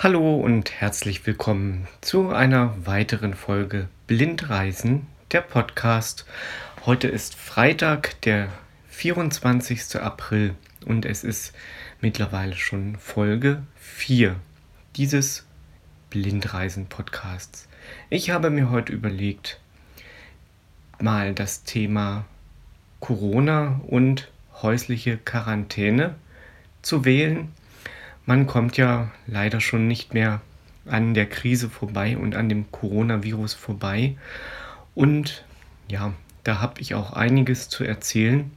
Hallo und herzlich willkommen zu einer weiteren Folge Blindreisen, der Podcast. Heute ist Freitag, der 24. April und es ist mittlerweile schon Folge 4 dieses Blindreisen-Podcasts. Ich habe mir heute überlegt, mal das Thema Corona und häusliche Quarantäne zu wählen man kommt ja leider schon nicht mehr an der Krise vorbei und an dem Coronavirus vorbei. Und ja, da habe ich auch einiges zu erzählen,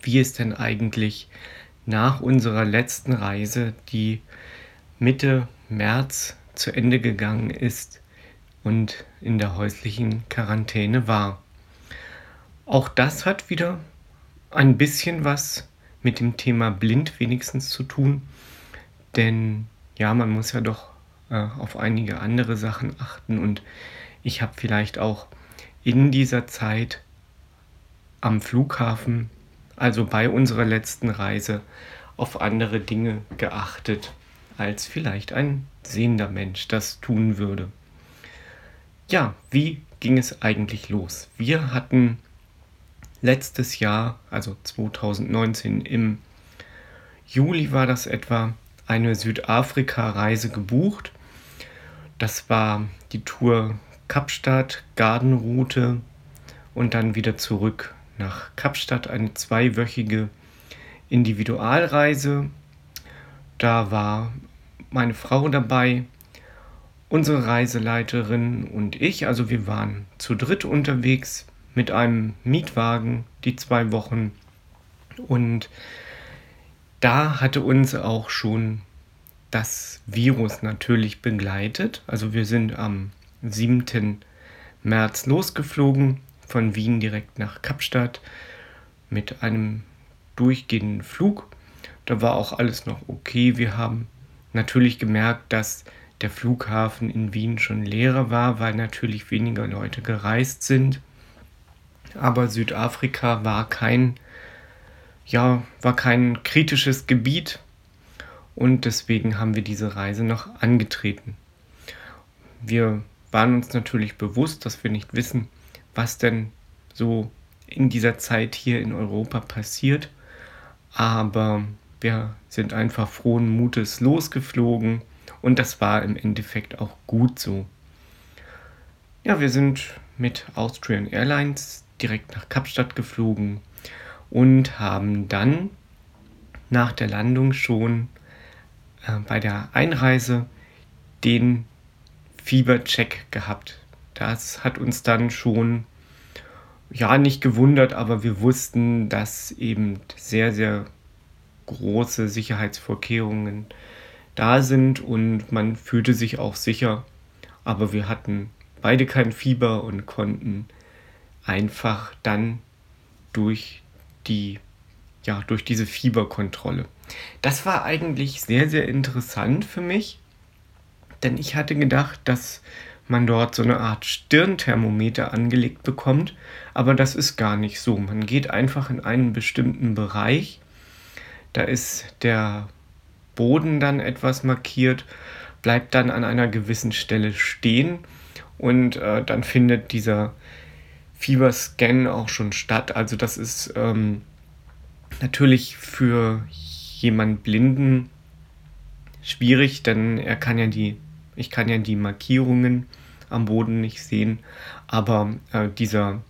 wie es denn eigentlich nach unserer letzten Reise, die Mitte März zu Ende gegangen ist und in der häuslichen Quarantäne war. Auch das hat wieder ein bisschen was mit dem Thema blind wenigstens zu tun. Denn ja, man muss ja doch äh, auf einige andere Sachen achten und ich habe vielleicht auch in dieser Zeit am Flughafen, also bei unserer letzten Reise, auf andere Dinge geachtet, als vielleicht ein sehender Mensch das tun würde. Ja, wie ging es eigentlich los? Wir hatten letztes Jahr, also 2019 im Juli war das etwa, eine Südafrika-Reise gebucht. Das war die Tour Kapstadt, Gardenroute und dann wieder zurück nach Kapstadt, eine zweiwöchige Individualreise. Da war meine Frau dabei, unsere Reiseleiterin und ich. Also wir waren zu dritt unterwegs mit einem Mietwagen die zwei Wochen und da hatte uns auch schon das Virus natürlich begleitet. Also wir sind am 7. März losgeflogen von Wien direkt nach Kapstadt mit einem durchgehenden Flug. Da war auch alles noch okay. Wir haben natürlich gemerkt, dass der Flughafen in Wien schon leerer war, weil natürlich weniger Leute gereist sind. Aber Südafrika war kein ja, war kein kritisches Gebiet und deswegen haben wir diese Reise noch angetreten. Wir waren uns natürlich bewusst, dass wir nicht wissen, was denn so in dieser Zeit hier in Europa passiert, aber wir sind einfach frohen Mutes losgeflogen und das war im Endeffekt auch gut so. Ja, wir sind mit Austrian Airlines direkt nach Kapstadt geflogen und haben dann nach der Landung schon äh, bei der Einreise den Fiebercheck gehabt. Das hat uns dann schon ja nicht gewundert, aber wir wussten, dass eben sehr, sehr große Sicherheitsvorkehrungen da sind und man fühlte sich auch sicher. Aber wir hatten beide kein Fieber und konnten einfach dann durch die, ja, durch diese Fieberkontrolle. Das war eigentlich sehr, sehr interessant für mich, denn ich hatte gedacht, dass man dort so eine Art Stirnthermometer angelegt bekommt, aber das ist gar nicht so. Man geht einfach in einen bestimmten Bereich, da ist der Boden dann etwas markiert, bleibt dann an einer gewissen Stelle stehen und äh, dann findet dieser Fieberscan auch schon statt. Also das ist ähm, natürlich für jemanden Blinden schwierig, denn er kann ja die, ich kann ja die Markierungen am Boden nicht sehen, aber äh, dieser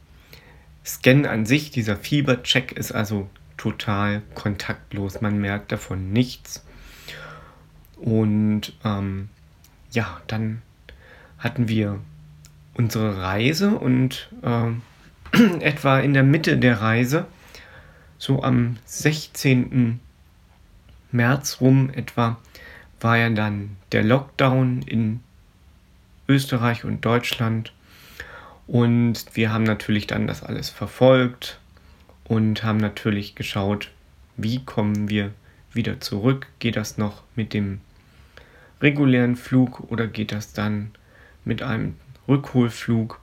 Scan an sich, dieser Fiebercheck ist also total kontaktlos. Man merkt davon nichts. Und ähm, ja, dann hatten wir unsere Reise und äh, etwa in der Mitte der Reise, so am 16. März rum etwa, war ja dann der Lockdown in Österreich und Deutschland. Und wir haben natürlich dann das alles verfolgt und haben natürlich geschaut, wie kommen wir wieder zurück. Geht das noch mit dem regulären Flug oder geht das dann mit einem Rückholflug.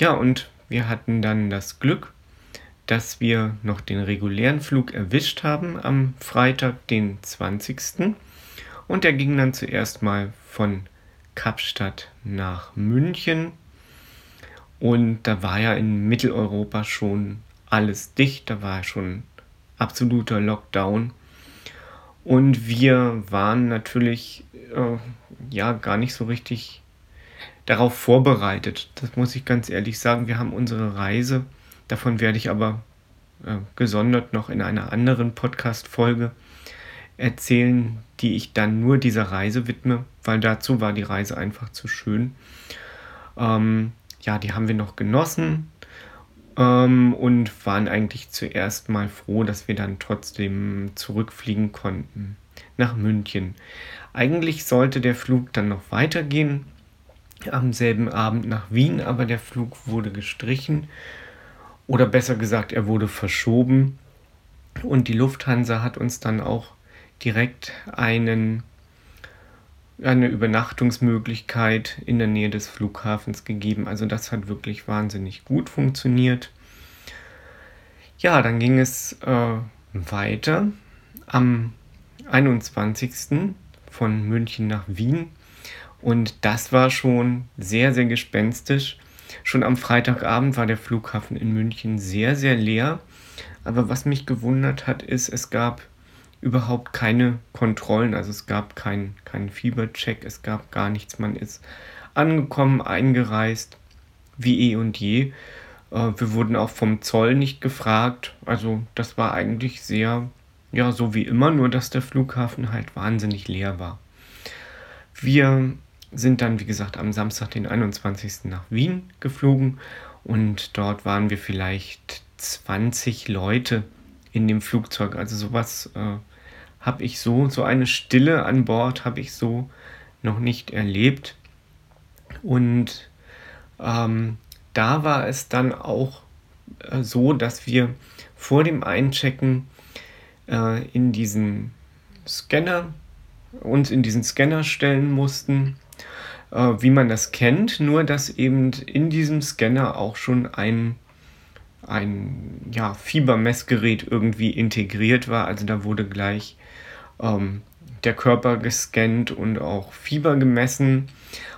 Ja, und wir hatten dann das Glück, dass wir noch den regulären Flug erwischt haben am Freitag, den 20. Und der ging dann zuerst mal von Kapstadt nach München. Und da war ja in Mitteleuropa schon alles dicht, da war schon absoluter Lockdown. Und wir waren natürlich äh, ja gar nicht so richtig darauf vorbereitet. Das muss ich ganz ehrlich sagen. Wir haben unsere Reise, davon werde ich aber äh, gesondert noch in einer anderen Podcast-Folge erzählen, die ich dann nur dieser Reise widme, weil dazu war die Reise einfach zu schön. Ähm, ja, die haben wir noch genossen ähm, und waren eigentlich zuerst mal froh, dass wir dann trotzdem zurückfliegen konnten nach München. Eigentlich sollte der Flug dann noch weitergehen am selben Abend nach Wien, aber der Flug wurde gestrichen oder besser gesagt, er wurde verschoben und die Lufthansa hat uns dann auch direkt einen, eine Übernachtungsmöglichkeit in der Nähe des Flughafens gegeben. Also das hat wirklich wahnsinnig gut funktioniert. Ja, dann ging es äh, weiter am 21. von München nach Wien. Und das war schon sehr, sehr gespenstisch. Schon am Freitagabend war der Flughafen in München sehr, sehr leer. Aber was mich gewundert hat, ist, es gab überhaupt keine Kontrollen. Also es gab keinen kein Fiebercheck, es gab gar nichts. Man ist angekommen, eingereist, wie eh und je. Äh, wir wurden auch vom Zoll nicht gefragt. Also das war eigentlich sehr, ja, so wie immer, nur dass der Flughafen halt wahnsinnig leer war. Wir sind dann, wie gesagt, am Samstag, den 21. nach Wien geflogen und dort waren wir vielleicht 20 Leute in dem Flugzeug. Also sowas äh, habe ich so, so eine Stille an Bord habe ich so noch nicht erlebt. Und ähm, da war es dann auch äh, so, dass wir vor dem Einchecken äh, in diesen Scanner uns in diesen Scanner stellen mussten, äh, wie man das kennt, nur dass eben in diesem Scanner auch schon ein ein ja, Fiebermessgerät irgendwie integriert war. Also da wurde gleich ähm, der Körper gescannt und auch Fieber gemessen.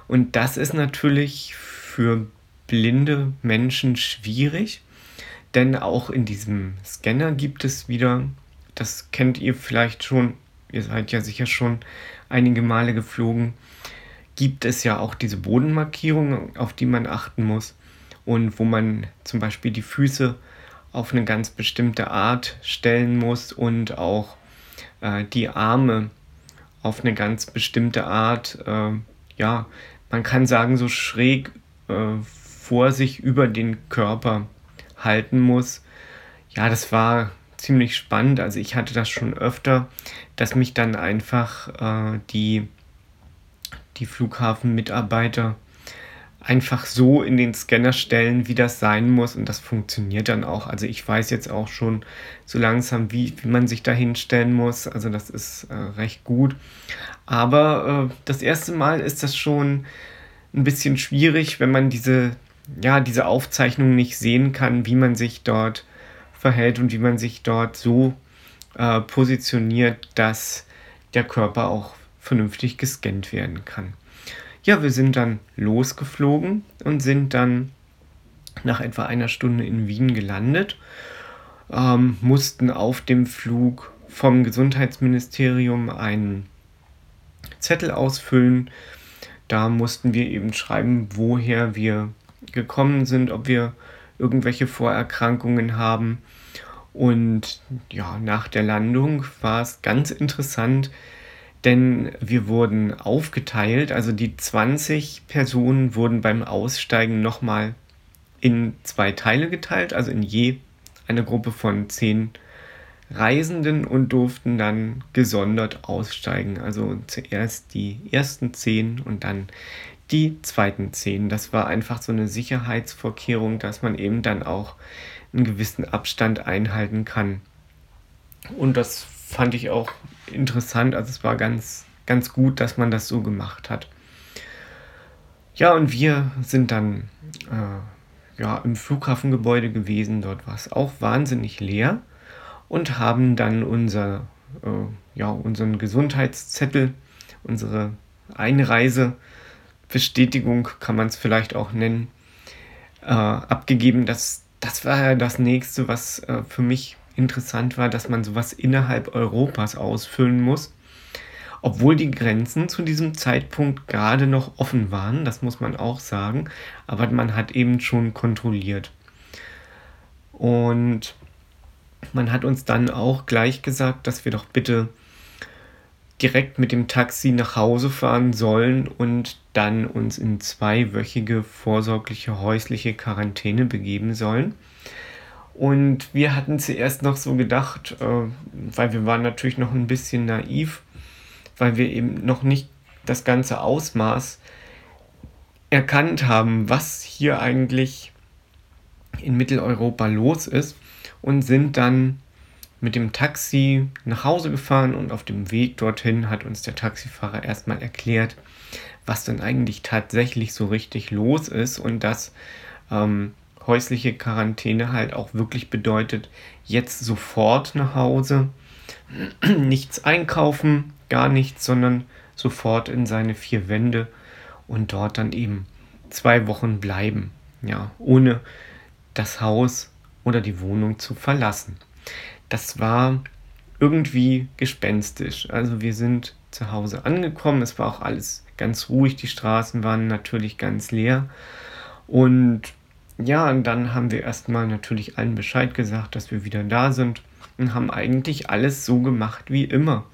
Und das ist natürlich für blinde Menschen schwierig, denn auch in diesem Scanner gibt es wieder, das kennt ihr vielleicht schon, ihr seid ja sicher schon einige Male geflogen, gibt es ja auch diese Bodenmarkierungen, auf die man achten muss und wo man zum Beispiel die Füße auf eine ganz bestimmte Art stellen muss und auch äh, die Arme auf eine ganz bestimmte Art, äh, ja, man kann sagen, so schräg äh, vor sich über den Körper halten muss. Ja, das war ziemlich spannend. Also ich hatte das schon öfter, dass mich dann einfach äh, die, die Flughafenmitarbeiter einfach so in den Scanner stellen, wie das sein muss. Und das funktioniert dann auch. Also ich weiß jetzt auch schon so langsam, wie, wie man sich da hinstellen muss. Also das ist äh, recht gut. Aber äh, das erste Mal ist das schon ein bisschen schwierig, wenn man diese, ja, diese Aufzeichnung nicht sehen kann, wie man sich dort verhält und wie man sich dort so äh, positioniert, dass der Körper auch vernünftig gescannt werden kann. Ja, wir sind dann losgeflogen und sind dann nach etwa einer Stunde in Wien gelandet, ähm, mussten auf dem Flug vom Gesundheitsministerium einen Zettel ausfüllen. Da mussten wir eben schreiben, woher wir gekommen sind, ob wir irgendwelche Vorerkrankungen haben. Und ja, nach der Landung war es ganz interessant, denn wir wurden aufgeteilt, also die 20 Personen wurden beim Aussteigen nochmal in zwei Teile geteilt, also in je eine Gruppe von 10 Reisenden und durften dann gesondert aussteigen. Also zuerst die ersten 10 und dann die zweiten 10. Das war einfach so eine Sicherheitsvorkehrung, dass man eben dann auch einen gewissen Abstand einhalten kann. Und das fand ich auch interessant. Also es war ganz, ganz gut, dass man das so gemacht hat. Ja, und wir sind dann äh, ja, im Flughafengebäude gewesen. Dort war es auch wahnsinnig leer und haben dann unser, äh, ja, unseren Gesundheitszettel unsere Einreisebestätigung, kann man es vielleicht auch nennen, äh, abgegeben. Das, das war ja das nächste, was äh, für mich interessant war, dass man sowas innerhalb Europas ausfüllen muss. Obwohl die Grenzen zu diesem Zeitpunkt gerade noch offen waren, das muss man auch sagen, aber man hat eben schon kontrolliert. Und man hat uns dann auch gleich gesagt, dass wir doch bitte direkt mit dem Taxi nach Hause fahren sollen und dann uns in zweiwöchige vorsorgliche häusliche Quarantäne begeben sollen. Und wir hatten zuerst noch so gedacht, äh, weil wir waren natürlich noch ein bisschen naiv, weil wir eben noch nicht das ganze Ausmaß erkannt haben, was hier eigentlich in Mitteleuropa los ist und sind dann mit dem Taxi nach Hause gefahren und auf dem Weg dorthin hat uns der Taxifahrer erstmal erklärt, was denn eigentlich tatsächlich so richtig los ist und dass ähm, häusliche Quarantäne halt auch wirklich bedeutet, jetzt sofort nach Hause, nichts einkaufen, gar nichts, sondern sofort in seine vier Wände und dort dann eben zwei Wochen bleiben, ja, ohne das Haus oder die Wohnung zu verlassen. Das war irgendwie gespenstisch. Also wir sind zu Hause angekommen, es war auch alles ganz ruhig, die Straßen waren natürlich ganz leer und ja, und dann haben wir erstmal natürlich allen Bescheid gesagt, dass wir wieder da sind und haben eigentlich alles so gemacht wie immer.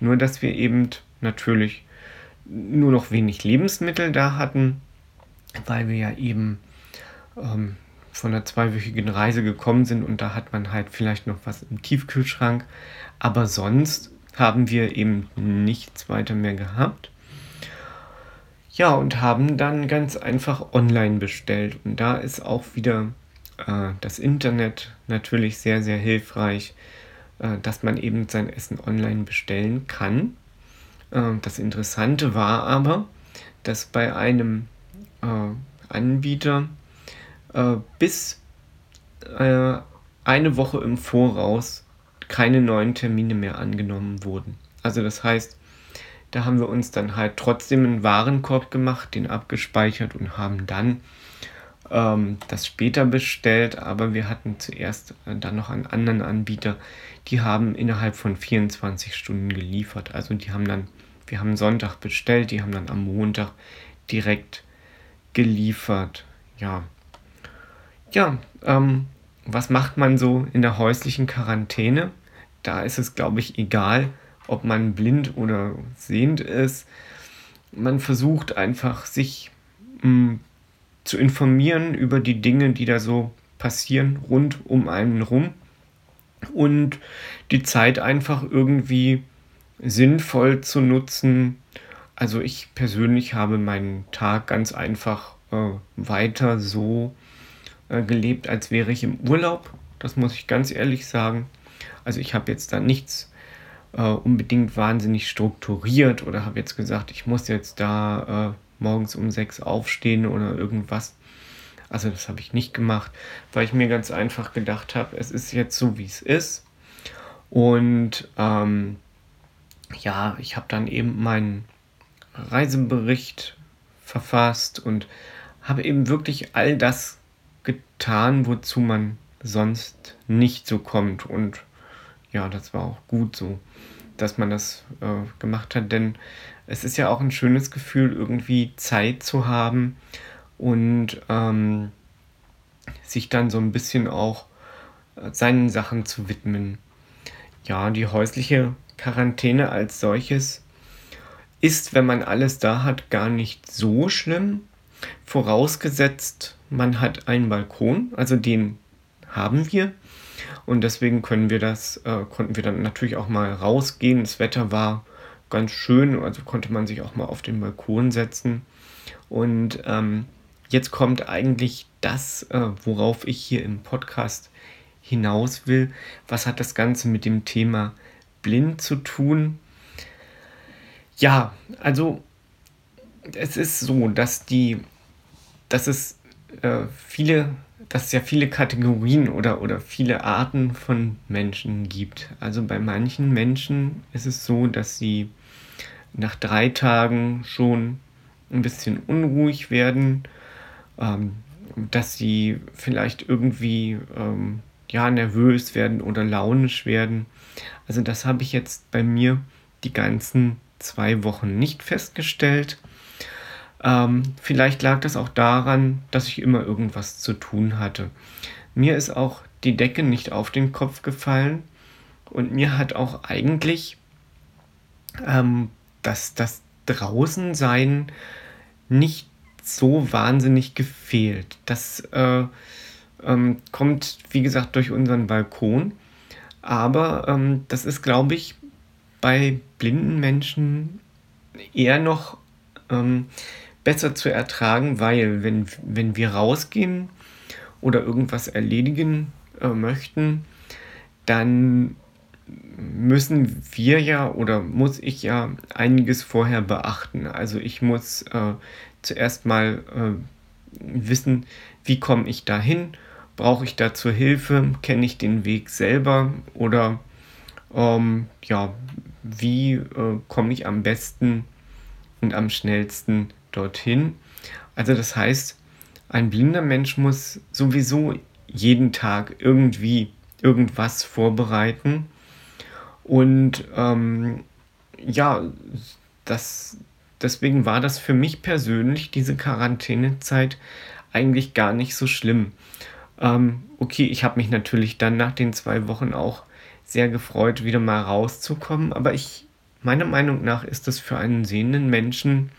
Nur dass wir eben natürlich nur noch wenig Lebensmittel da hatten, weil wir ja eben ähm, von einer zweiwöchigen Reise gekommen sind und da hat man halt vielleicht noch was im Tiefkühlschrank. Aber sonst haben wir eben nichts weiter mehr gehabt. Ja, und haben dann ganz einfach online bestellt. Und da ist auch wieder äh, das Internet natürlich sehr, sehr hilfreich, äh, dass man eben sein Essen online bestellen kann. Äh, das Interessante war aber, dass bei einem äh, Anbieter äh, bis äh, eine Woche im Voraus keine neuen Termine mehr angenommen wurden. Also das heißt, da haben wir uns dann halt trotzdem einen Warenkorb gemacht, den abgespeichert und haben dann ähm, das später bestellt, aber wir hatten zuerst äh, dann noch einen anderen Anbieter, die haben innerhalb von 24 Stunden geliefert. Also die haben dann, wir haben Sonntag bestellt, die haben dann am Montag direkt geliefert. Ja, ja, ähm, was macht man so in der häuslichen Quarantäne? Da ist es, glaube ich, egal, ob man blind oder sehend ist. Man versucht einfach, sich mh, hm, zu informieren über die Dinge, die da so passieren rund um einen rum und die Zeit einfach irgendwie sinnvoll zu nutzen. Also ich persönlich habe meinen Tag ganz einfach äh, weiter so äh, gelebt, als wäre ich im Urlaub. Das muss ich ganz ehrlich sagen. Also ich habe jetzt da nichts äh, unbedingt wahnsinnig strukturiert oder habe jetzt gesagt, ich muss jetzt da äh, morgens um sechs aufstehen oder irgendwas. Also das habe ich nicht gemacht, weil ich mir ganz einfach gedacht habe, es ist jetzt so, wie es ist. Und ähm, ja, ich habe dann eben meinen Reisebericht verfasst und habe eben wirklich all das getan, wozu man sonst nicht so kommt. Und ja, das war auch gut so, dass man das äh, gemacht hat, denn es ist ja auch ein schönes Gefühl, irgendwie Zeit zu haben und ähm, sich dann so ein bisschen auch äh, seinen Sachen zu widmen. Ja, die häusliche Quarantäne als solches ist, wenn man alles da hat, gar nicht so schlimm. Vorausgesetzt, man hat einen Balkon, also den haben wir. Und deswegen können wir das, äh, konnten wir dann natürlich auch mal rausgehen. Das Wetter war ganz schön, also konnte man sich auch mal auf den Balkon setzen. Und ähm, jetzt kommt eigentlich das, äh, worauf ich hier im Podcast hinaus will. Was hat das Ganze mit dem Thema blind zu tun? Ja, also es ist so, dass die dass es äh, viele, dass es ja viele Kategorien oder, oder viele Arten von Menschen gibt. Also bei manchen Menschen ist es so, dass sie nach drei Tagen schon ein bisschen unruhig werden, ähm, dass sie vielleicht irgendwie ähm, ja, nervös werden oder launisch werden. Also das habe ich jetzt bei mir die ganzen zwei Wochen nicht festgestellt. Ähm, vielleicht lag das auch daran, dass ich immer irgendwas zu tun hatte. Mir ist auch die Decke nicht auf den Kopf gefallen und mir hat auch eigentlich ähm, das, das Draußensein nicht so wahnsinnig gefehlt. Das äh, ähm, kommt, wie gesagt, durch unseren Balkon. Aber ähm, das ist, glaube ich, bei blinden Menschen eher noch ähm, besser zu ertragen, weil wenn, wenn wir rausgehen oder irgendwas erledigen äh, möchten, dann müssen wir ja oder muss ich ja einiges vorher beachten. Also ich muss äh, zuerst mal äh, wissen, wie komme ich dahin, brauche ich dazu Hilfe, kenne ich den Weg selber? Oder ähm, ja, wie äh, komme ich am besten und am schnellsten dorthin. Also das heißt, ein blinder Mensch muss sowieso jeden Tag irgendwie irgendwas vorbereiten. Und ähm, ja, das, deswegen war das für mich persönlich, diese Quarantänezeit, eigentlich gar nicht so schlimm. Ähm, okay, ich habe mich natürlich dann nach den zwei Wochen auch sehr gefreut, wieder mal rauszukommen, aber ich, meiner Meinung nach, ist das für einen sehenden Menschen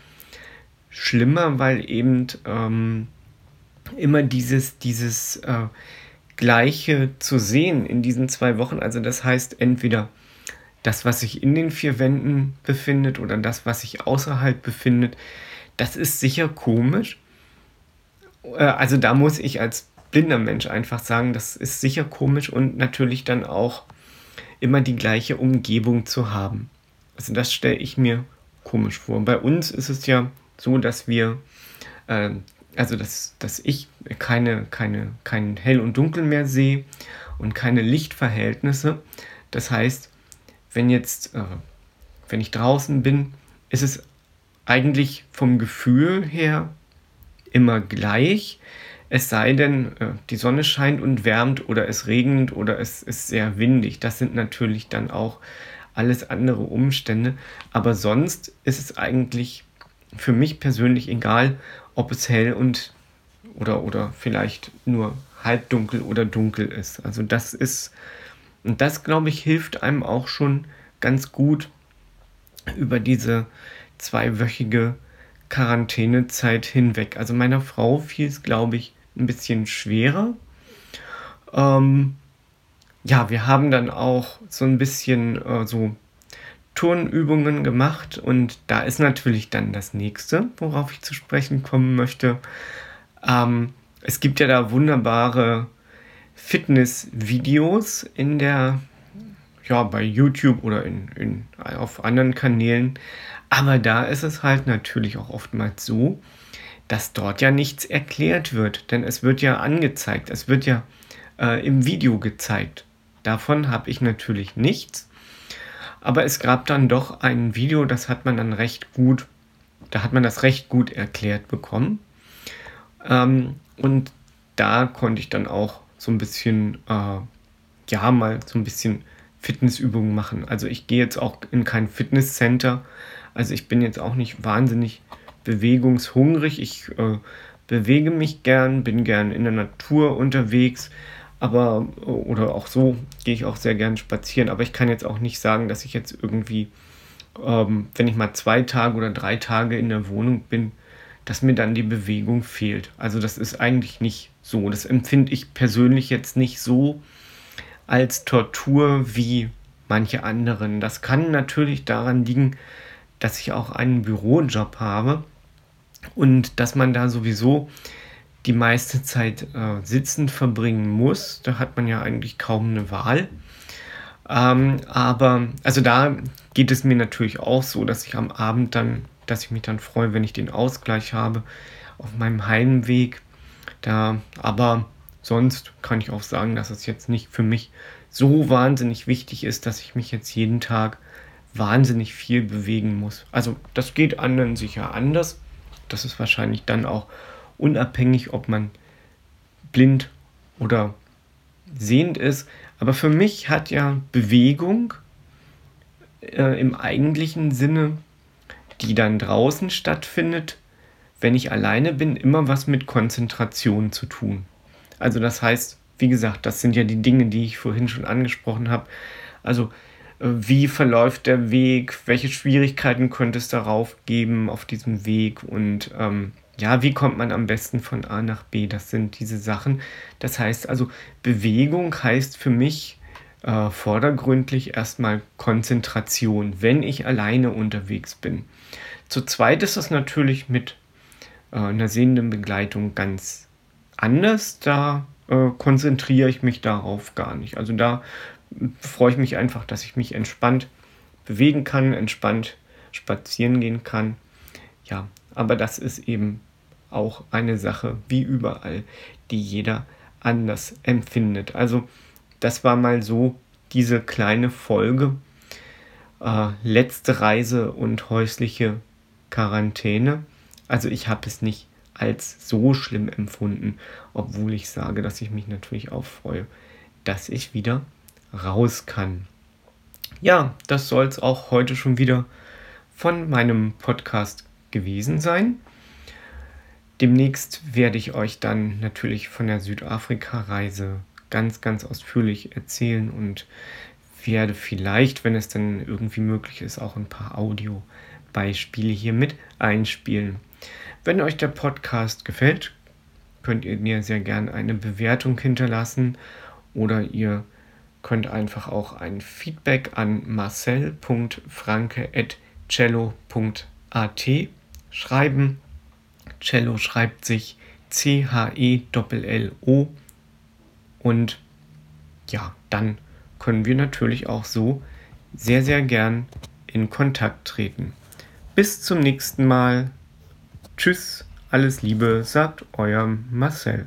schlimmer, weil eben ähm, immer dieses, dieses äh, Gleiche zu sehen in diesen zwei Wochen, also das heißt entweder das, was sich in den vier Wänden befindet oder das, was sich außerhalb befindet, das ist sicher komisch. Äh, also da muss ich als blinder Mensch einfach sagen, das ist sicher komisch und natürlich dann auch immer die gleiche Umgebung zu haben. Also das stelle ich mir komisch vor. Bei uns ist es ja so, dass wir, äh, also dass, dass ich keine, keine, kein Hell und Dunkel mehr sehe und keine Lichtverhältnisse. Das heißt, wenn jetzt, äh, wenn ich draußen bin, ist es eigentlich vom Gefühl her immer gleich. Es sei denn, äh, die Sonne scheint und wärmt oder es regnet oder es ist sehr windig. Das sind natürlich dann auch alles andere Umstände. Aber sonst ist es eigentlich für mich persönlich egal, ob es hell und oder, oder vielleicht nur halbdunkel oder dunkel ist. Also das ist, und das glaube ich, hilft einem auch schon ganz gut über diese zweiwöchige Quarantänezeit hinweg. Also meiner Frau fiel es, glaube ich, ein bisschen schwerer. Ähm, ja, wir haben dann auch so ein bisschen äh, so Turnübungen gemacht und da ist natürlich dann das nächste, worauf ich zu sprechen kommen möchte. Ähm, es gibt ja da wunderbare Fitness-Videos in der, ja, bei YouTube oder in, in, auf anderen Kanälen. Aber da ist es halt natürlich auch oftmals so, dass dort ja nichts erklärt wird, denn es wird ja angezeigt, es wird ja äh, im Video gezeigt. Davon habe ich natürlich nichts. Aber es gab dann doch ein Video, das hat man dann recht gut, da hat man das recht gut erklärt bekommen. Ähm, und da konnte ich dann auch so ein bisschen, äh, ja, mal so ein bisschen Fitnessübungen machen. Also ich gehe jetzt auch in kein Fitnesscenter. Also ich bin jetzt auch nicht wahnsinnig bewegungshungrig. Ich äh, bewege mich gern, bin gern in der Natur unterwegs aber oder auch so gehe ich auch sehr gern spazieren, aber ich kann jetzt auch nicht sagen, dass ich jetzt irgendwie, ähm, wenn ich mal zwei Tage oder drei Tage in der Wohnung bin, dass mir dann die Bewegung fehlt. Also das ist eigentlich nicht so. Das empfinde ich persönlich jetzt nicht so als Tortur wie manche anderen. Das kann natürlich daran liegen, dass ich auch einen Bürojob habe und dass man da sowieso die meiste Zeit äh, sitzend verbringen muss. Da hat man ja eigentlich kaum eine Wahl. Ähm, aber also da geht es mir natürlich auch so, dass ich am Abend dann, dass ich mich dann freue, wenn ich den Ausgleich habe auf meinem Heimweg. Da, aber sonst kann ich auch sagen, dass es jetzt nicht für mich so wahnsinnig wichtig ist, dass ich mich jetzt jeden Tag wahnsinnig viel bewegen muss. Also das geht anderen sicher anders. Das ist wahrscheinlich dann auch unabhängig, ob man blind oder sehend ist. Aber für mich hat ja Bewegung äh, im eigentlichen Sinne, die dann draußen stattfindet, wenn ich alleine bin, immer was mit Konzentration zu tun. Also das heißt, wie gesagt, das sind ja die Dinge, die ich vorhin schon angesprochen habe. Also äh, wie verläuft der Weg, welche Schwierigkeiten könnte es darauf geben auf diesem Weg und ähm, ja, wie kommt man am besten von A nach B? Das sind diese Sachen. Das heißt also, Bewegung heißt für mich äh, vordergründlich erstmal Konzentration, wenn ich alleine unterwegs bin. Zu zweit ist das natürlich mit äh, einer sehenden Begleitung ganz anders. Da äh, konzentriere ich mich darauf gar nicht. Also da freue ich mich einfach, dass ich mich entspannt bewegen kann, entspannt spazieren gehen kann. Ja, aber das ist eben auch eine Sache, wie überall, die jeder anders empfindet. Also das war mal so diese kleine Folge. Äh, letzte Reise und häusliche Quarantäne. Also ich habe es nicht als so schlimm empfunden, obwohl ich sage, dass ich mich natürlich auch freue, dass ich wieder raus kann. Ja, das soll es auch heute schon wieder von meinem Podcast gewesen sein. Demnächst werde ich euch dann natürlich von der Südafrika-Reise ganz, ganz ausführlich erzählen und werde vielleicht, wenn es dann irgendwie möglich ist, auch ein paar Audiobeispiele hier mit einspielen. Wenn euch der Podcast gefällt, könnt ihr mir sehr gerne eine Bewertung hinterlassen oder ihr könnt einfach auch ein Feedback an marcel.franke.cello.at schreiben. Cello schreibt sich C-H-E-L-L-O und ja, dann können wir natürlich auch so sehr, sehr gern in Kontakt treten. Bis zum nächsten Mal. Tschüss, alles Liebe, sagt euer Marcel.